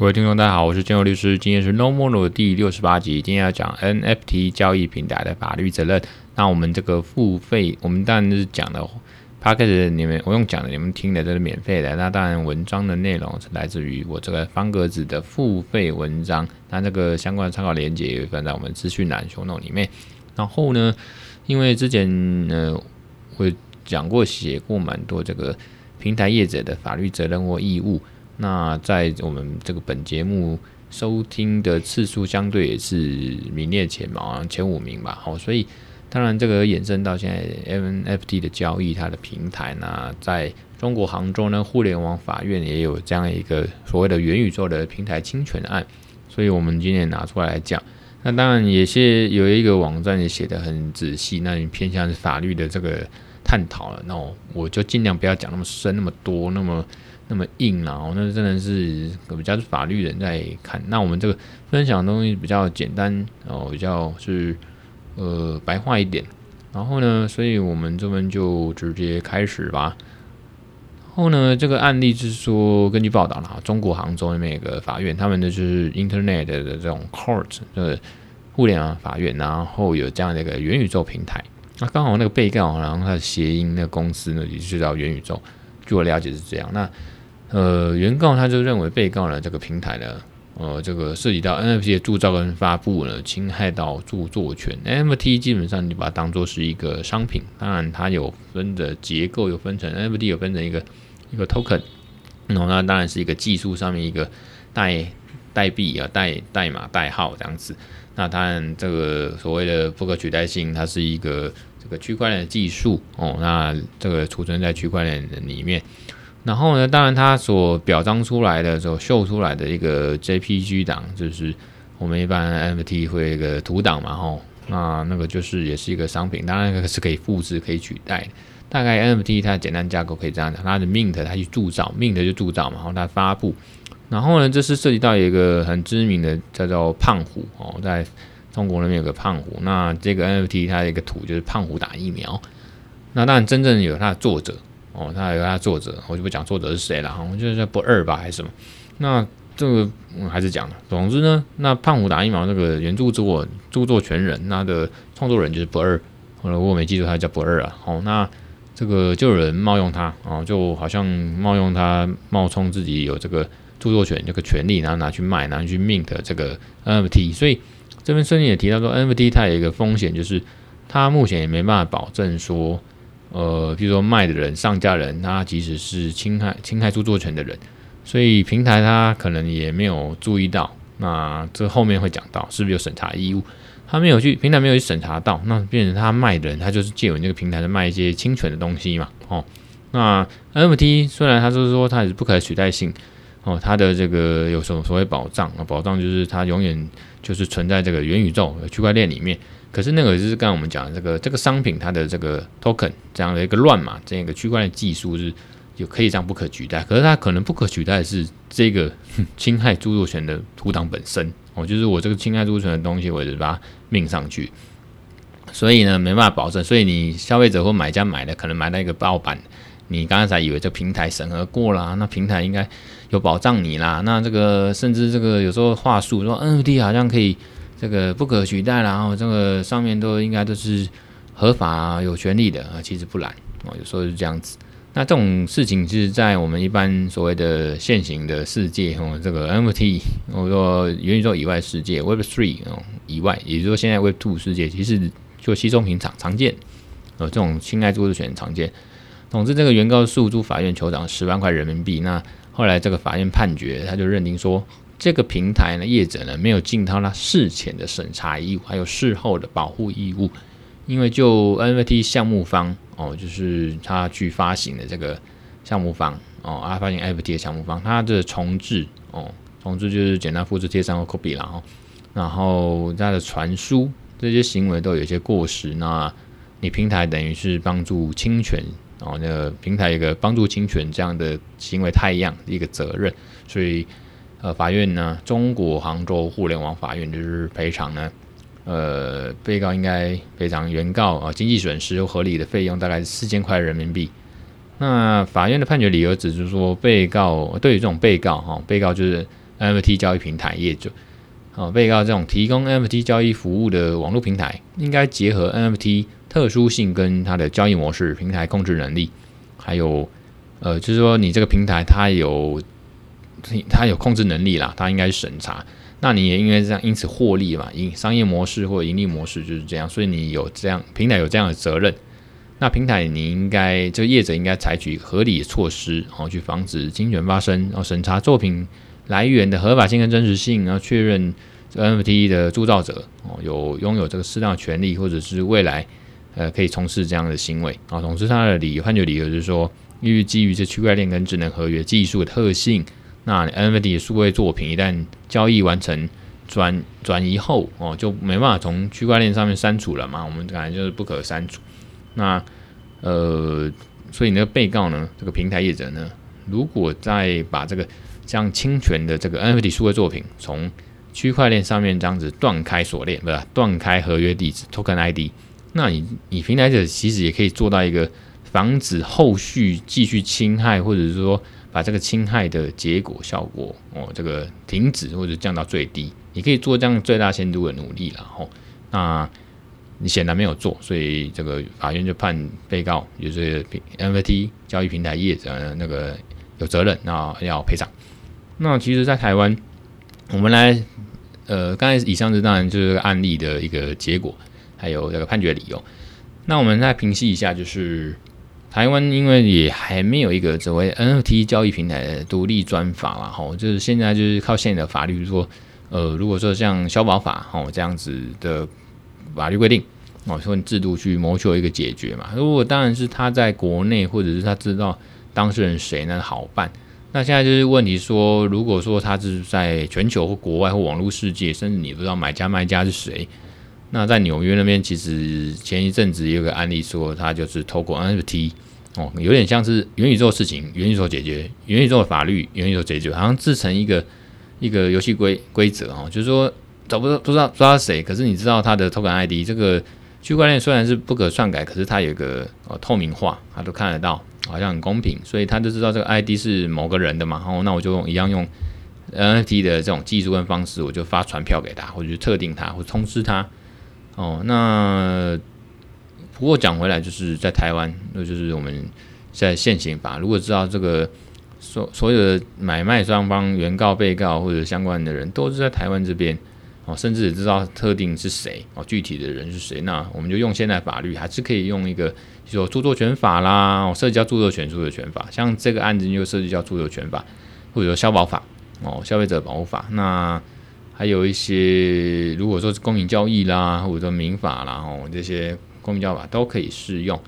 各位听众，大家好，我是建佑律师。今天是 No More 的第六十八集，今天要讲 NFT 交易平台的法律责任。那我们这个付费，我们当然是讲的 p a c k a g e 你们我用讲的，你们听的都是免费的。那当然，文章的内容是来自于我这个方格子的付费文章。那这个相关的参考链接也会放在我们资讯栏 show note 里面。然后呢，因为之前呢，我讲过写过蛮多这个平台业者的法律责任或义务。那在我们这个本节目收听的次数相对也是名列前茅，前五名吧。好，所以当然这个衍生到现在 NFT 的交易，它的平台呢，在中国杭州呢，互联网法院也有这样一个所谓的元宇宙的平台侵权案，所以我们今天拿出来来讲。那当然也是有一个网站也写得很仔细，那你偏向法律的这个探讨了，那我就尽量不要讲那么深、那么多、那么。那么硬啊，哦，那真的是比较是法律人在看。那我们这个分享的东西比较简单哦，比较是呃白话一点。然后呢，所以我们这边就直接开始吧。然后呢，这个案例是说，根据报道啦，中国杭州那边有个法院，他们的就是 Internet 的这种 Court 就是互联网法院，然后有这样的一个元宇宙平台。那刚好那个被告，然后他的谐音那个公司呢，也就叫元宇宙。据我了解是这样。那呃，原告他就认为被告呢这个平台呢，呃，这个涉及到 NFT 的铸造跟发布呢，侵害到著作权。NFT 基本上你把它当做是一个商品，当然它有分的结构有分成 NFT 有分成一个一个 token，那那当然是一个技术上面一个代代币啊代代码代号这样子。那当然这个所谓的不可取代性，它是一个这个区块链的技术哦，那这个储存在区块链里面。然后呢，当然它所表彰出来的、所秀出来的一个 JPG 档，就是我们一般 NFT 会一个图档嘛，吼，那那个就是也是一个商品，当然那个是可以复制、可以取代。大概 NFT 它的简单架构可以这样讲，它的 Mint 它去铸造，Mint 就铸造嘛，然后它发布。然后呢，这是涉及到一个很知名的叫做胖虎哦，在中国那边有个胖虎，那这个 NFT 它的一个图就是胖虎打疫苗。那当然真正有它的作者。哦，他还有他作者，我就不讲作者是谁了哈，我觉得不二吧还是什么？那这个我还是讲了。总之呢，那胖虎打疫苗那个原著作著作权人，那的创作人就是不二，后来我没记住他叫不二啊。好，那这个就有人冒用他啊，就好像冒用他冒充自己有这个著作权这个权利，然后拿去卖，拿去 mint 这个 NFT。所以这边声音也提到说，NFT 它有一个风险，就是它目前也没办法保证说。呃，比如说卖的人、上架人，他即使是侵害侵害著作权的人，所以平台他可能也没有注意到。那这后面会讲到是不是有审查义务？他没有去平台没有去审查到，那变成他卖的人，他就是借由这个平台在卖一些侵权的东西嘛。哦，那 NFT 虽然他就是说它是不可取代性，哦，它的这个有什么所谓保障啊？保障就是它永远就是存在这个元宇宙区块链里面。可是那个就是刚刚我们讲的这个这个商品，它的这个 token 这样的一个乱码，这样一个区块链技术是有可以这样不可取代。可是它可能不可取代的是这个 侵害著作权的图档本身哦，就是我这个侵害著作权的东西，我就把它命上去。所以呢，没办法保证。所以你消费者或买家买的可能买到一个盗版，你刚才以为这平台审核过了，那平台应该有保障你啦。那这个甚至这个有时候话术说 NFT 好像可以。这个不可取代，然后这个上面都应该都是合法有权利的啊，其实不然哦，有时候是这样子。那这种事情是在我们一般所谓的现行的世界哦，这个 M T，或者说元宇宙以外世界 Web Three 哦以外，也就是说现在 Web Two 世界其实就稀松平常常见，呃，这种侵害著作权常见。总之，这个原告诉诸法院求偿十万块人民币，那后来这个法院判决，他就认定说。这个平台呢，业者呢没有尽到他事前的审查义务，还有事后的保护义务。因为就 NFT 项目方哦，就是他去发行的这个项目方哦，啊发行 NFT 的项目方，他的重置哦，重置就是简单复制贴上或 copy 然后，然后他的传输这些行为都有一些过失，那你平台等于是帮助侵权哦，那个平台一个帮助侵权这样的行为太一样一个责任，所以。呃，法院呢，中国杭州互联网法院就是赔偿呢，呃，被告应该赔偿原告啊经济损失和合理的费用，大概是四千块人民币。那法院的判决理由只是说，被告对于这种被告哈，被告就是 NFT 交易平台业主。哦，被告这种提供 NFT 交易服务的网络平台，应该结合 NFT 特殊性跟它的交易模式、平台控制能力，还有呃，就是说你这个平台它有他有控制能力啦，他应该审查。那你也应该这样因此获利嘛，营商业模式或盈利模式就是这样，所以你有这样平台有这样的责任。那平台你应该这个业者应该采取合理的措施，然后去防止侵权发生，然后审查作品。来源的合法性跟真实性，然后确认 NFT 的铸造者哦有拥有这个适当权利，或者是未来呃可以从事这样的行为啊。同时，他的理由判决理由就是说，因为基于这区块链跟智能合约技术的特性，那 NFT 的数位作品一旦交易完成转转移后哦，就没办法从区块链上面删除了嘛。我们感觉就是不可删除。那呃，所以那个被告呢，这个平台业者呢，如果再把这个将侵权的这个 NFT 数位作品从区块链上面这样子断开锁链，不是断开合约地址 Token ID，那你你平台者其实也可以做到一个防止后续继续侵害，或者是说把这个侵害的结果效果哦这个停止或者降到最低，你可以做这样最大限度的努力了吼。那你显然没有做，所以这个法院就判被告就是 NFT 交易平台业者那个有责任，那要赔偿。那其实，在台湾，我们来，呃，刚才以上是当然就是案例的一个结果，还有这个判决理由。那我们再平息一下，就是台湾因为也还没有一个所谓 NFT 交易平台的独立专法嘛，吼，就是现在就是靠现有的法律说，呃，如果说像消保法吼这样子的法律规定，哦，说制度去谋求一个解决嘛。如果当然是他在国内，或者是他知道当事人谁呢，好办。那现在就是问题说，如果说他是在全球或国外或网络世界，甚至你不知道买家卖家是谁，那在纽约那边，其实前一阵子也有个案例说，他就是透过 NFT 哦，有点像是元宇宙事情，元宇宙解决元宇宙的法律，元宇宙解决，好像制成一个一个游戏规规则哦，就是说找不到不知道不知道谁，可是你知道他的 Token ID，这个区块链虽然是不可篡改，可是它有个呃透明化，他都看得到。好像很公平，所以他就知道这个 ID 是某个人的嘛。哦，那我就用一样用 NFT 的这种技术跟方式，我就发传票给他，或者特定他，或通知他。哦，那不过讲回来，就是在台湾，那就是我们在现行法，如果知道这个所所有的买卖双方、原告、被告或者相关的人都是在台湾这边。哦，甚至知道特定是谁哦，具体的人是谁，那我们就用现在法律，还是可以用一个，就说著作权法啦，哦，涉及到著作权、著作权法，像这个案子就涉及到著作权法，或者说消保法哦，消费者保护法，那还有一些，如果说是公民交易啦，或者说民法啦，哦，这些公民交法都可以适用。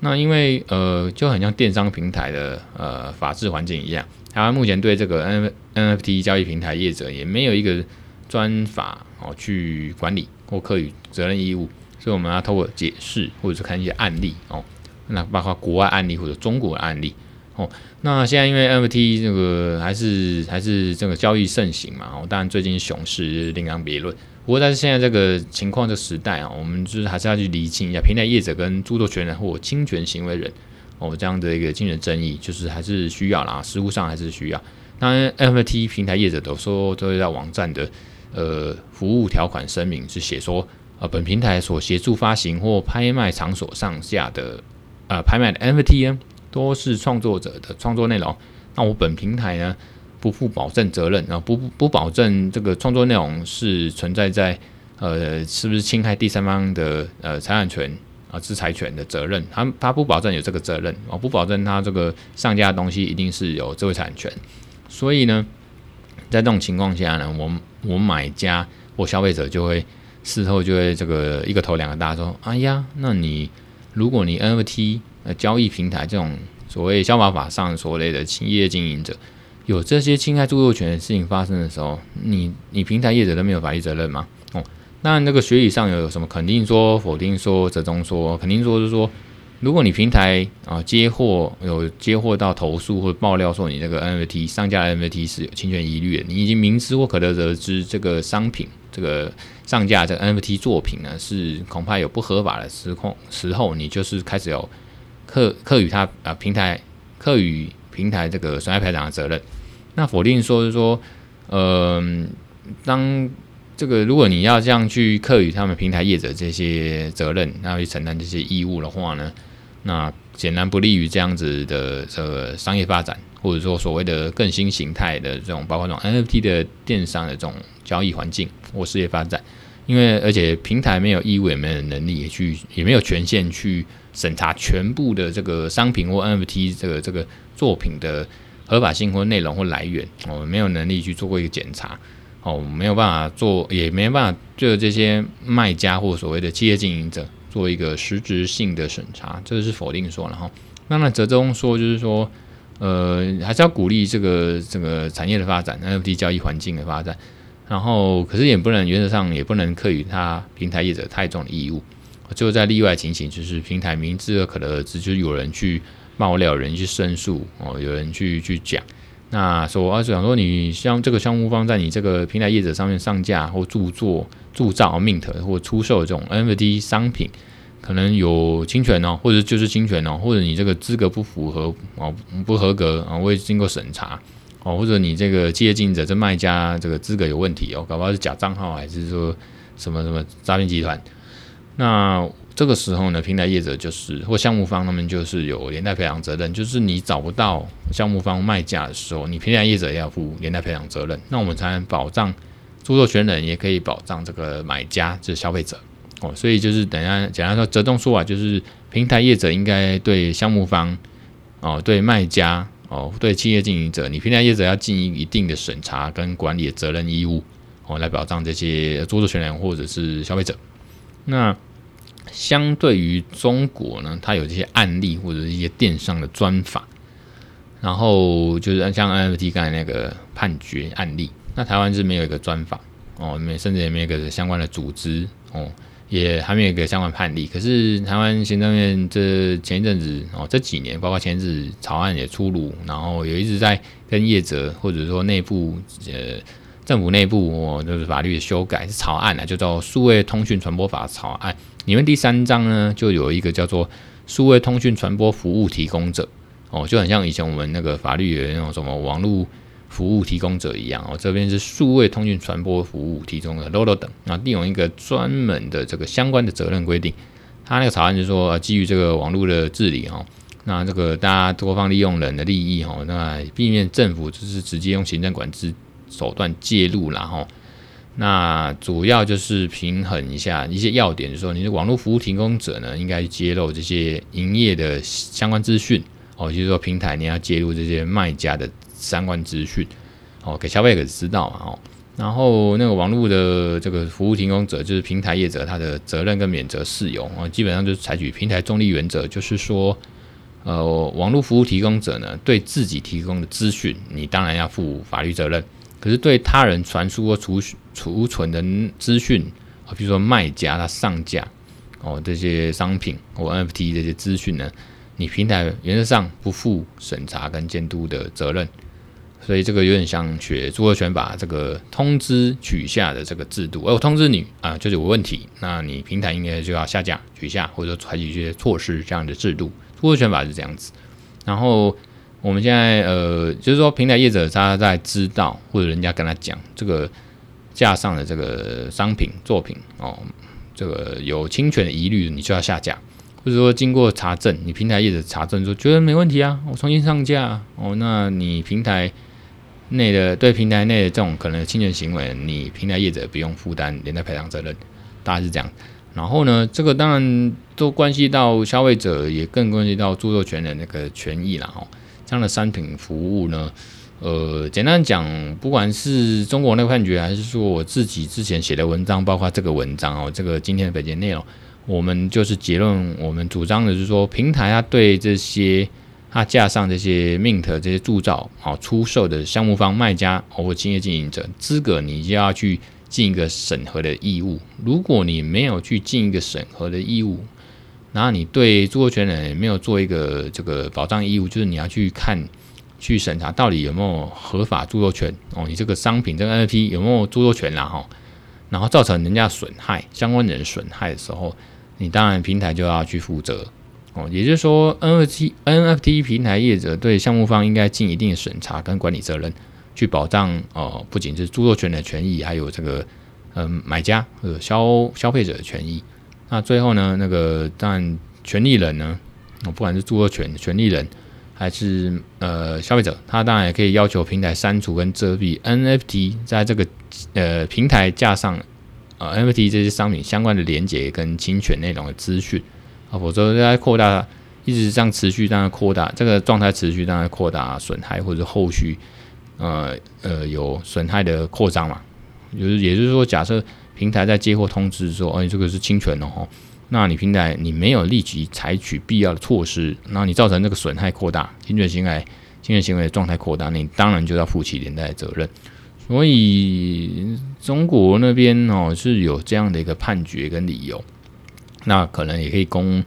那因为呃，就很像电商平台的呃法治环境一样，台湾目前对这个 N NFT 交易平台业者也没有一个。专法哦，去管理或课予责任义务，所以我们要透过解释或者是看一些案例哦，那包括国外案例或者中国的案例哦。那现在因为 NFT 这个还是还是这个交易盛行嘛，哦，当然最近熊市另当别论。不过但是现在这个情况的时代啊，我们就是还是要去厘清一下平台业者跟著作权人或侵权行为人哦这样的一个精神争议，就是还是需要啦，实务上还是需要。当然 NFT 平台业者都说都在网站的。呃，服务条款声明是写说，呃，本平台所协助发行或拍卖场所上下的，呃，拍卖的 NFT 呢，都是创作者的创作内容。那我本平台呢，不负保证责任，啊不不保证这个创作内容是存在在，呃，是不是侵害第三方的呃财产权啊、知财权的责任？他他不保证有这个责任，啊，不保证他这个上架的东西一定是有智慧产权。所以呢，在这种情况下呢，我。我买家或消费者就会事后就会这个一个头两个大说，哎呀，那你如果你 NFT 呃交易平台这种所谓消保法上所谓的企业经营者有这些侵害著作权的事情发生的时候，你你平台业者都没有法律责任吗？哦，那那个学理上有什么肯定说、否定说、折中说？肯定说是说。如果你平台啊接货有接货到投诉或爆料说你这个 NFT 上架 NFT 是有侵权疑虑的，你已经明知或可得而知这个商品这个上架这个 NFT 作品呢是恐怕有不合法的时控时候，你就是开始有课课与他啊平台课与平台这个损害赔偿的责任。那否定说是说呃，当这个如果你要这样去课与他们平台业者这些责任，要去承担这些义务的话呢，那显然不利于这样子的这个商业发展，或者说所谓的更新形态的这种，包括这种 NFT 的电商的这种交易环境或事业发展。因为而且平台没有义务，也没有能力也去，也没有权限去审查全部的这个商品或 NFT 这个这个作品的合法性或内容或来源，我们没有能力去做过一个检查，哦，没有办法做，也没办法对这些卖家或所谓的企业经营者做一个实质性的审查，这个是否定说然后。那那折中说就是说，呃，还是要鼓励这个这个产业的发展，NFT 交易环境的发展。然后，可是也不能原则上也不能课予他平台业者太重的义务。就在例外情形，就是平台明知而可得而知，就是有人去爆料，有人去申诉哦，有人去去讲。那说啊，想说你像这个项目方在你这个平台业者上面上架或著作、铸造、mint 或出售这种 NFT 商品，可能有侵权哦，或者就是侵权哦，或者你这个资格不符合哦，不合格啊，未经过审查。哦，或者你这个企业经营者这卖家这个资格有问题哦，搞不好是假账号还是说什么什么诈骗集团？那这个时候呢，平台业者就是或项目方他们就是有连带赔偿责任，就是你找不到项目方卖家的时候，你平台业者也要负连带赔偿责任，那我们才能保障著作权人，也可以保障这个买家就是消费者哦。所以就是等下简单说折中说啊，就是平台业者应该对项目方哦，对卖家。哦，对企业经营者，你平台业者要尽一定的审查跟管理的责任义务，哦，来保障这些著作权人或者是消费者。那相对于中国呢，它有这些案例或者一些电商的专法，然后就是像 NFT 刚才那个判决案例，那台湾是没有一个专法，哦，没甚至也没有一个相关的组织，哦。也还没有一个相关判例，可是台湾行政院这前一阵子哦，这几年包括前阵子草案也出炉，然后也一直在跟业者或者说内部呃政府内部哦，就是法律的修改是草案啊，就叫《数位通讯传播法》草案，里面第三章呢就有一个叫做数位通讯传播服务提供者哦，就很像以前我们那个法律的那种什么网络。服务提供者一样哦，这边是数位通讯传播服务提供的 LOLO 等，那利用一个专门的这个相关的责任规定，他那个草案就是说，基于这个网络的治理哈，那这个大家多方利用人的利益哈，那避免政府就是直接用行政管制手段介入，然后那主要就是平衡一下一些要点，就是说你的网络服务提供者呢，应该揭露这些营业的相关资讯哦，就是说平台你要揭露这些卖家的。相关资讯，哦，给消费者知道嘛，哦，然后那个网络的这个服务提供者，就是平台业者，他的责任跟免责事由啊，基本上就是采取平台中立原则，就是说，呃，网络服务提供者呢，对自己提供的资讯，你当然要负法律责任，可是对他人传输或储储存的资讯，啊，比如说卖家他上架哦这些商品或 NFT 这些资讯呢，你平台原则上不负审查跟监督的责任。所以这个有点像学著作权法这个通知取下的这个制度，而我通知你啊，就是有问题，那你平台应该就要下架、取下，或者说采取一些措施这样的制度。著作权法是这样子。然后我们现在呃，就是说平台业者他在知道或者人家跟他讲这个架上的这个商品作品哦，这个有侵权的疑虑，你就要下架，或者说经过查证，你平台业者查证说觉得没问题啊，我重新上架哦，那你平台。内的对平台内的这种可能侵权行为，你平台业者不用负担连带赔偿责任，大概是这样。然后呢，这个当然都关系到消费者，也更关系到著作权的那个权益了哈。这样的商品服务呢，呃，简单讲，不管是中国那个判决，还是说我自己之前写的文章，包括这个文章哦，这个今天的本节内容，我们就是结论，我们主张的是说，平台它对这些。它架上这些 mint 这些铸造好出售的项目方卖家或企业经营者资格，你就要去尽一个审核的义务。如果你没有去尽一个审核的义务，然后你对著作权人也没有做一个这个保障义务，就是你要去看去审查到底有没有合法著作权哦，你这个商品这个 NFT 有没有著作权然后，然后造成人家损害相关人损害的时候，你当然平台就要去负责。哦，也就是说，NFT NFT 平台业者对项目方应该尽一定的审查跟管理责任。去保障哦、不仅是著作权的权益，还有这个嗯、买家呃消消费者的权益。那最后呢，那个当然权利人呢，不管是著作权权利人还是呃消费者，他当然也可以要求平台删除跟遮蔽 NFT 在这个呃平台架上呃 NFT 这些商品相关的连接跟侵权内容的资讯啊，否则在扩大一直这样持续这样扩大这个状态持续这样扩大损害或者后续。呃呃，有损害的扩张嘛，就是也就是说，假设平台在接获通知说，哦，你这个是侵权哦，那你平台你没有立即采取必要的措施，那你造成这个损害扩大，侵权行为侵权行为的状态扩大，你当然就要负起连带责任。所以中国那边哦是有这样的一个判决跟理由，那可能也可以供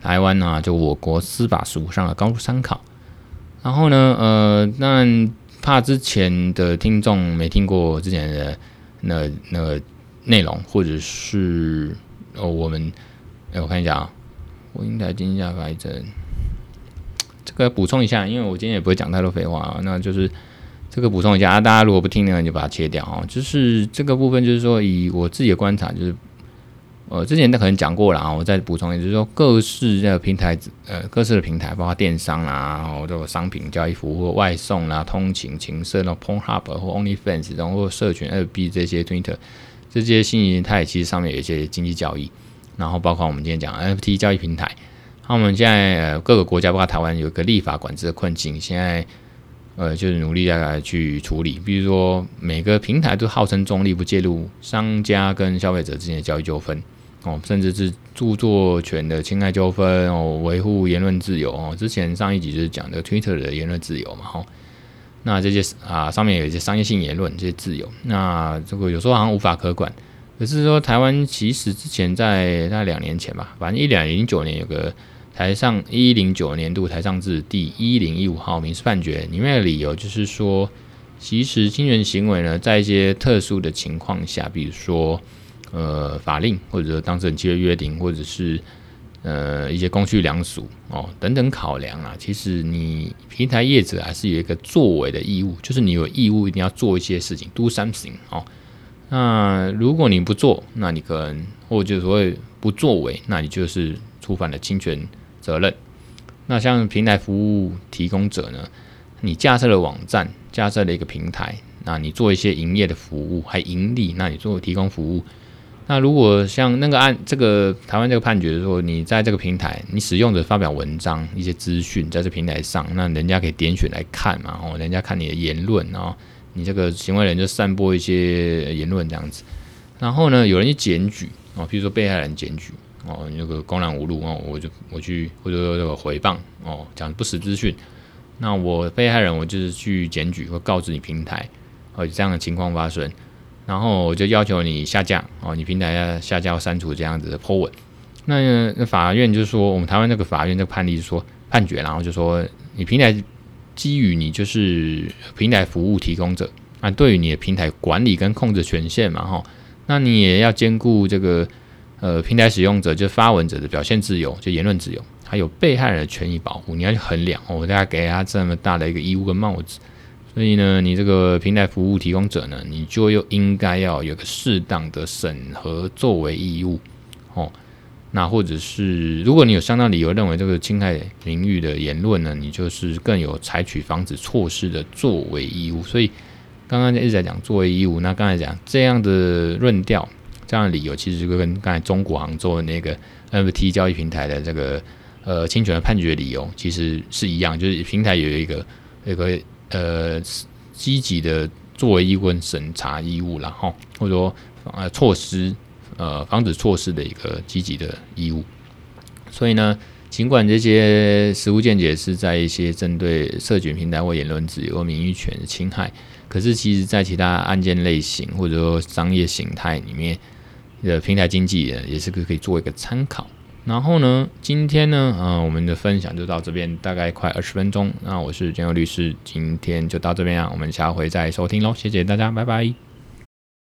台湾啊，就我国司法实务上的高度参考。然后呢，呃，那。怕之前的听众没听过之前的那那个内容，或者是哦，我们哎，我看一下啊，我应该听一下改正，这个补充一下，因为我今天也不会讲太多废话啊，那就是这个补充一下啊，大家如果不听呢，就把它切掉啊，就是这个部分，就是说以我自己的观察，就是。呃，之前都可能讲过了啊，我再补充一下，就是说各式的平台，呃，各式的平台，包括电商啦，然后这个商品交易服务外送啦、通勤、情色那，Pon Hub 或 OnlyFans，然后社群 FB 这些 Twitter 这些新形态，其实上面有一些经济交易，然后包括我们今天讲 NFT 交易平台，那我们现在呃各个国家，包括台湾，有一个立法管制的困境，现在呃就是努力来去处理，比如说每个平台都号称中立，不介入商家跟消费者之间的交易纠纷。哦，甚至是著作权的侵害纠纷哦，维护言论自由哦。之前上一集就是讲的 Twitter 的言论自由嘛，哈。那这些啊，上面有一些商业性言论这些自由，那这个有时候好像无法可管。可是说台湾其实之前在大概两年前吧，反正一两零九年有个台上一零九年度台上字第一零一五号民事判决，里面的理由就是说，其实侵权行为呢，在一些特殊的情况下，比如说。呃，法令或者当事人契约约定，或者是呃一些公序良俗哦等等考量啊，其实你平台业者还是有一个作为的义务，就是你有义务一定要做一些事情，do something 哦。那如果你不做，那你可能或者所谓不作为，那你就是触犯了侵权责任。那像平台服务提供者呢，你架设了网站，架设了一个平台，那你做一些营业的服务还盈利，那你做提供服务。那如果像那个案，这个台湾这个判决说，你在这个平台，你使用者发表文章一些资讯在这平台上，那人家可以点选来看嘛，哦，人家看你的言论，然后你这个行为人就散播一些言论这样子，然后呢，有人去检举哦，比如说被害人检举哦，那个公然侮辱哦，我就我去或者说这个回谤哦，讲不实资讯，那我被害人我就是去检举或告知你平台，哦，这样的情况发生。然后我就要求你下架哦，你平台要下架删除这样子的 po 文。那那法院就是说，我们台湾那个法院这个判例是说判决，然后就说你平台基于你就是平台服务提供者啊，对于你的平台管理跟控制权限嘛哈，那你也要兼顾这个呃平台使用者就发文者的表现自由，就言论自由，还有被害人的权益保护，你要去衡量哦，大家给他这么大的一个义务跟帽子。所以呢，你这个平台服务提供者呢，你就又应该要有个适当的审核作为义务哦。那或者是，如果你有相当理由认为这个侵害名誉的言论呢，你就是更有采取防止措施的作为义务。所以刚刚一直在讲作为义务，那刚才讲这样的论调，这样的理由，其实就跟刚才中国杭州的那个 NFT 交易平台的这个呃侵权的判决理由其实是一样，就是平台有一个一个。呃，积极的作为一份审查义务，然后或者说呃措施，呃防止措施的一个积极的义务。所以呢，尽管这些实务见解是在一些针对社群平台或言论自由、名誉权侵害，可是其实在其他案件类型或者说商业形态里面的平台经济也是可以做一个参考。然后呢，今天呢，呃，我们的分享就到这边，大概快二十分钟。那我是建佑律师，今天就到这边啊，我们下回再收听喽，谢谢大家，拜拜。